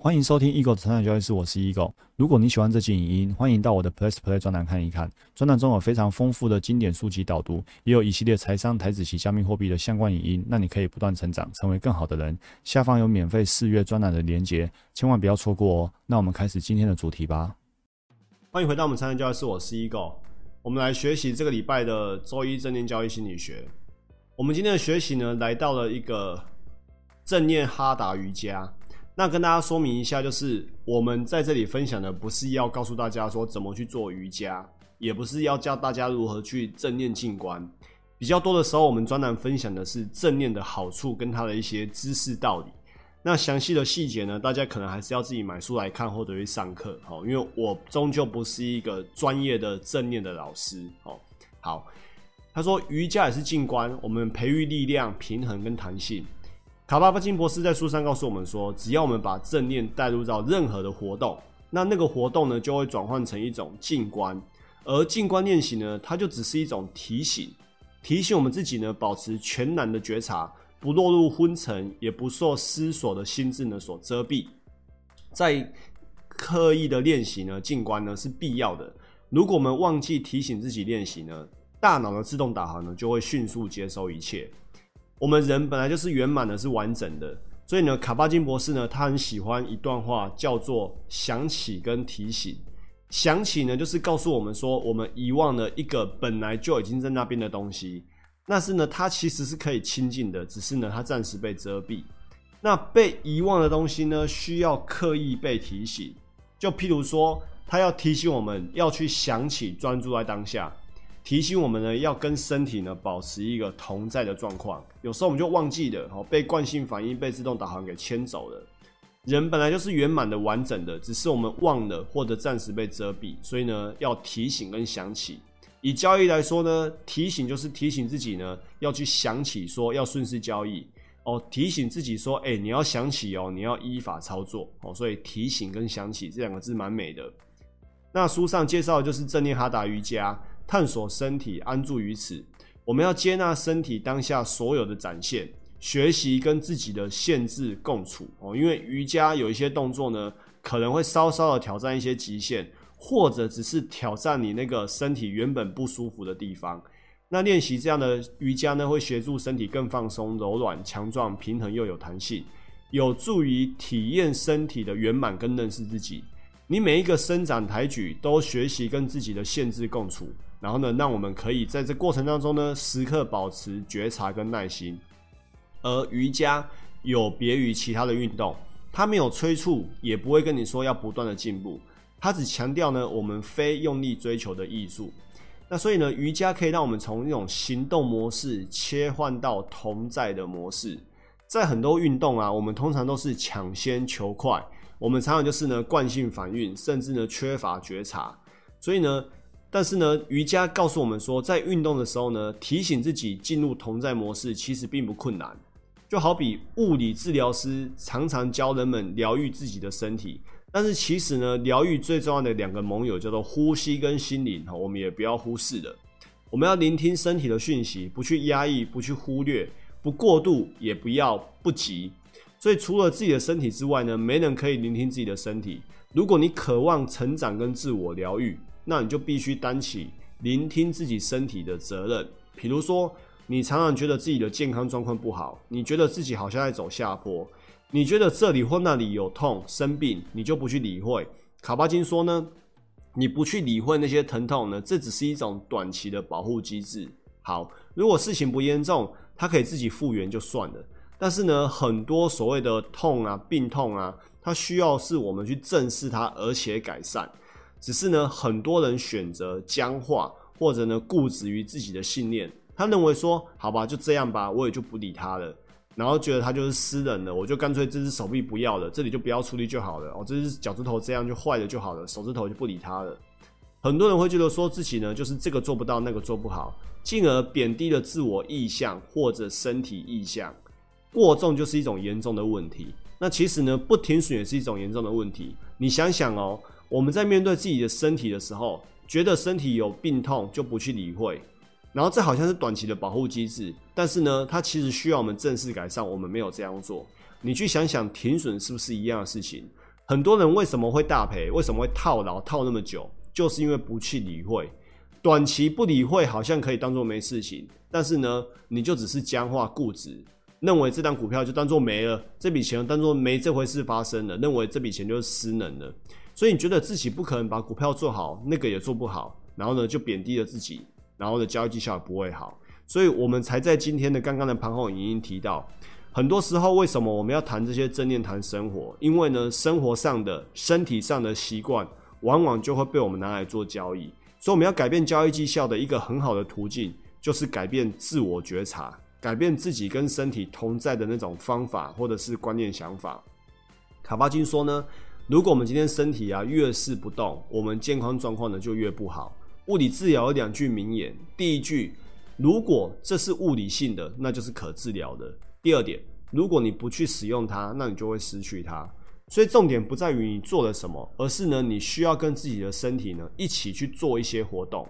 欢迎收听 Eagle 的成长交易室，我是 Eagle。如果你喜欢这期影音，欢迎到我的 Plus Play 专栏看一看。专栏中有非常丰富的经典书籍导读，也有一系列财商、台子及加密货币的相关影音，让你可以不断成长，成为更好的人。下方有免费试阅专栏的连结，千万不要错过哦。那我们开始今天的主题吧。欢迎回到我们成长交易室，我是 Eagle。我们来学习这个礼拜的周一正念交易心理学。我们今天的学习呢，来到了一个正念哈达瑜伽。那跟大家说明一下，就是我们在这里分享的不是要告诉大家说怎么去做瑜伽，也不是要教大家如何去正念静观。比较多的时候，我们专栏分享的是正念的好处跟它的一些知识道理。那详细的细节呢，大家可能还是要自己买书来看或者去上课哦，因为我终究不是一个专业的正念的老师哦。好，他说瑜伽也是静观，我们培育力量、平衡跟弹性。卡巴巴金博士在书上告诉我们说，只要我们把正念带入到任何的活动，那那个活动呢就会转换成一种静观，而静观练习呢，它就只是一种提醒，提醒我们自己呢保持全然的觉察，不落入昏沉，也不受思索的心智呢所遮蔽。在刻意的练习呢，静观呢是必要的。如果我们忘记提醒自己练习呢，大脑的自动导航呢就会迅速接收一切。我们人本来就是圆满的，是完整的，所以呢，卡巴金博士呢，他很喜欢一段话，叫做“想起跟提醒”。想起呢，就是告诉我们说，我们遗忘了一个本来就已经在那边的东西，但是呢，它其实是可以亲近的，只是呢，它暂时被遮蔽。那被遗忘的东西呢，需要刻意被提醒。就譬如说，他要提醒我们要去想起，专注在当下。提醒我们呢，要跟身体呢保持一个同在的状况。有时候我们就忘记了，哦，被惯性反应、被自动导航给牵走了。人本来就是圆满的、完整的，只是我们忘了或者暂时被遮蔽。所以呢，要提醒跟想起。以交易来说呢，提醒就是提醒自己呢，要去想起说要顺势交易哦。提醒自己说，哎，你要想起哦，你要依法操作哦。所以提醒跟想起这两个字蛮美的。那书上介绍的就是正念哈达瑜伽。探索身体，安住于此。我们要接纳身体当下所有的展现，学习跟自己的限制共处哦。因为瑜伽有一些动作呢，可能会稍稍的挑战一些极限，或者只是挑战你那个身体原本不舒服的地方。那练习这样的瑜伽呢，会协助身体更放松、柔软、强壮、平衡又有弹性，有助于体验身体的圆满跟认识自己。你每一个伸展抬举，都学习跟自己的限制共处。然后呢，让我们可以在这过程当中呢，时刻保持觉察跟耐心。而瑜伽有别于其他的运动，它没有催促，也不会跟你说要不断的进步，它只强调呢，我们非用力追求的艺术。那所以呢，瑜伽可以让我们从一种行动模式切换到同在的模式。在很多运动啊，我们通常都是抢先求快，我们常常就是呢惯性反应，甚至呢缺乏觉察。所以呢。但是呢，瑜伽告诉我们说，在运动的时候呢，提醒自己进入同在模式，其实并不困难。就好比物理治疗师常常教人们疗愈自己的身体，但是其实呢，疗愈最重要的两个盟友叫做呼吸跟心灵，哈，我们也不要忽视的。我们要聆听身体的讯息，不去压抑，不去忽略，不过度，也不要不急。所以，除了自己的身体之外呢，没人可以聆听自己的身体。如果你渴望成长跟自我疗愈，那你就必须担起聆听自己身体的责任。比如说，你常常觉得自己的健康状况不好，你觉得自己好像在走下坡，你觉得这里或那里有痛、生病，你就不去理会。卡巴金说呢，你不去理会那些疼痛呢，这只是一种短期的保护机制。好，如果事情不严重，它可以自己复原就算了。但是呢，很多所谓的痛啊、病痛啊，它需要是我们去正视它，而且改善。只是呢，很多人选择僵化，或者呢固执于自己的信念。他认为说，好吧，就这样吧，我也就不理他了。然后觉得他就是私人的，我就干脆这只手臂不要了，这里就不要处理就好了。哦，这只脚趾头这样就坏了就好了，手指头就不理他了。很多人会觉得说自己呢，就是这个做不到，那个做不好，进而贬低了自我意向或者身体意向。过重就是一种严重的问题。那其实呢，不停损也是一种严重的问题。你想想哦。我们在面对自己的身体的时候，觉得身体有病痛就不去理会，然后这好像是短期的保护机制，但是呢，它其实需要我们正式改善。我们没有这样做。你去想想，停损是不是一样的事情？很多人为什么会大赔？为什么会套牢套那么久？就是因为不去理会，短期不理会好像可以当做没事情，但是呢，你就只是僵化固执，认为这张股票就当做没了，这笔钱当做没这回事发生了，认为这笔钱就是失能了，所以你觉得自己不可能把股票做好，那个也做不好，然后呢就贬低了自己，然后的交易绩效也不会好，所以我们才在今天的刚刚的盘后已经提到，很多时候为什么我们要谈这些正念谈生活？因为呢，生活上的、身体上的习惯。往往就会被我们拿来做交易，所以我们要改变交易绩效的一个很好的途径，就是改变自我觉察，改变自己跟身体同在的那种方法或者是观念想法。卡巴金说呢，如果我们今天身体啊越是不动，我们健康状况呢就越不好。物理治疗有两句名言，第一句，如果这是物理性的，那就是可治疗的；第二点，如果你不去使用它，那你就会失去它。所以重点不在于你做了什么，而是呢，你需要跟自己的身体呢一起去做一些活动。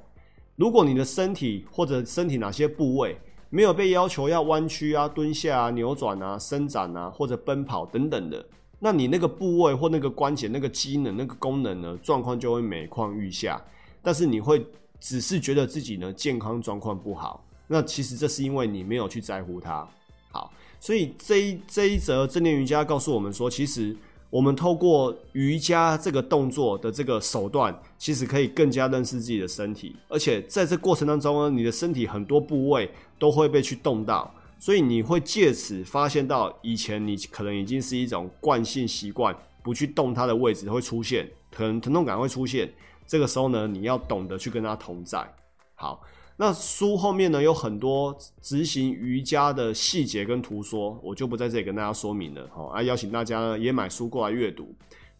如果你的身体或者身体哪些部位没有被要求要弯曲啊、蹲下啊、扭转啊、伸展啊或者奔跑等等的，那你那个部位或那个关节、那个机能、那个功能呢，状况就会每况愈下。但是你会只是觉得自己呢健康状况不好，那其实这是因为你没有去在乎它。好，所以这一这一则正念瑜伽告诉我们说，其实。我们透过瑜伽这个动作的这个手段，其实可以更加认识自己的身体，而且在这过程当中呢，你的身体很多部位都会被去动到，所以你会借此发现到以前你可能已经是一种惯性习惯，不去动它的位置会出现，可能疼痛感会出现，这个时候呢，你要懂得去跟它同在。好。那书后面呢有很多执行瑜伽的细节跟图说，我就不在这里跟大家说明了。好，啊，邀请大家呢也买书过来阅读。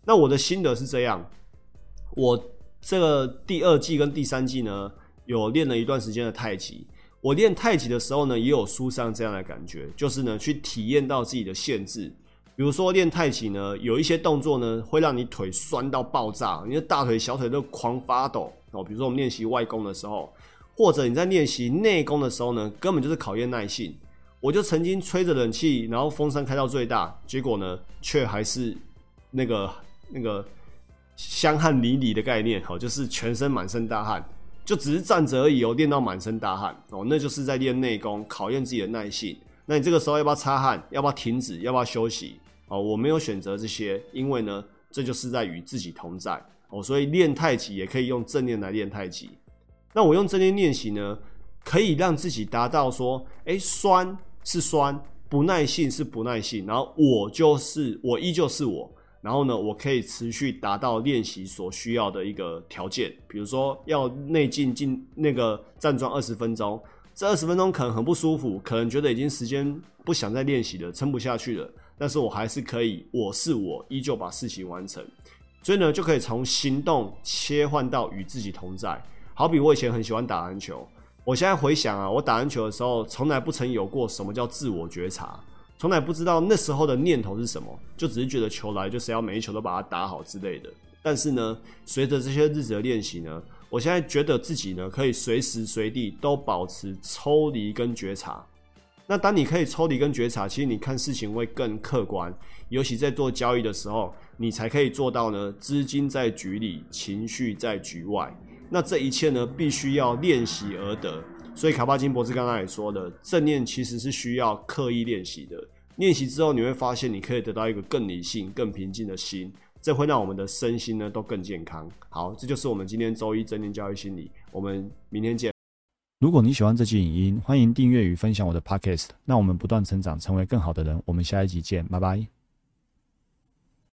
那我的心得是这样，我这个第二季跟第三季呢有练了一段时间的太极。我练太极的时候呢，也有书上这样的感觉，就是呢去体验到自己的限制。比如说练太极呢，有一些动作呢会让你腿酸到爆炸，你的大腿、小腿都狂发抖哦。比如说我们练习外功的时候。或者你在练习内功的时候呢，根本就是考验耐性。我就曾经吹着冷气，然后风扇开到最大，结果呢，却还是那个那个香汗淋漓的概念，哦，就是全身满身大汗，就只是站着而已哦，练到满身大汗哦，那就是在练内功，考验自己的耐性。那你这个时候要不要擦汗？要不要停止？要不要休息？哦，我没有选择这些，因为呢，这就是在与自己同在哦，所以练太极也可以用正念来练太极。那我用正念练习呢，可以让自己达到说，哎，酸是酸，不耐性是不耐性，然后我就是我依旧是我，然后呢，我可以持续达到练习所需要的一个条件，比如说要内劲进那个站桩二十分钟，这二十分钟可能很不舒服，可能觉得已经时间不想再练习了，撑不下去了，但是我还是可以，我是我，依旧把事情完成，所以呢，就可以从行动切换到与自己同在。好比我以前很喜欢打篮球，我现在回想啊，我打篮球的时候从来不曾有过什么叫自我觉察，从来不知道那时候的念头是什么，就只是觉得球来就是要每一球都把它打好之类的。但是呢，随着这些日子的练习呢，我现在觉得自己呢可以随时随地都保持抽离跟觉察。那当你可以抽离跟觉察，其实你看事情会更客观，尤其在做交易的时候，你才可以做到呢，资金在局里，情绪在局外。那这一切呢，必须要练习而得。所以卡巴金博士刚刚也说的，正念其实是需要刻意练习的。练习之后，你会发现你可以得到一个更理性、更平静的心，这会让我们的身心呢都更健康。好，这就是我们今天周一正念教育心理。我们明天见。如果你喜欢这期影音，欢迎订阅与分享我的 Podcast。那我们不断成长，成为更好的人。我们下一集见，拜拜。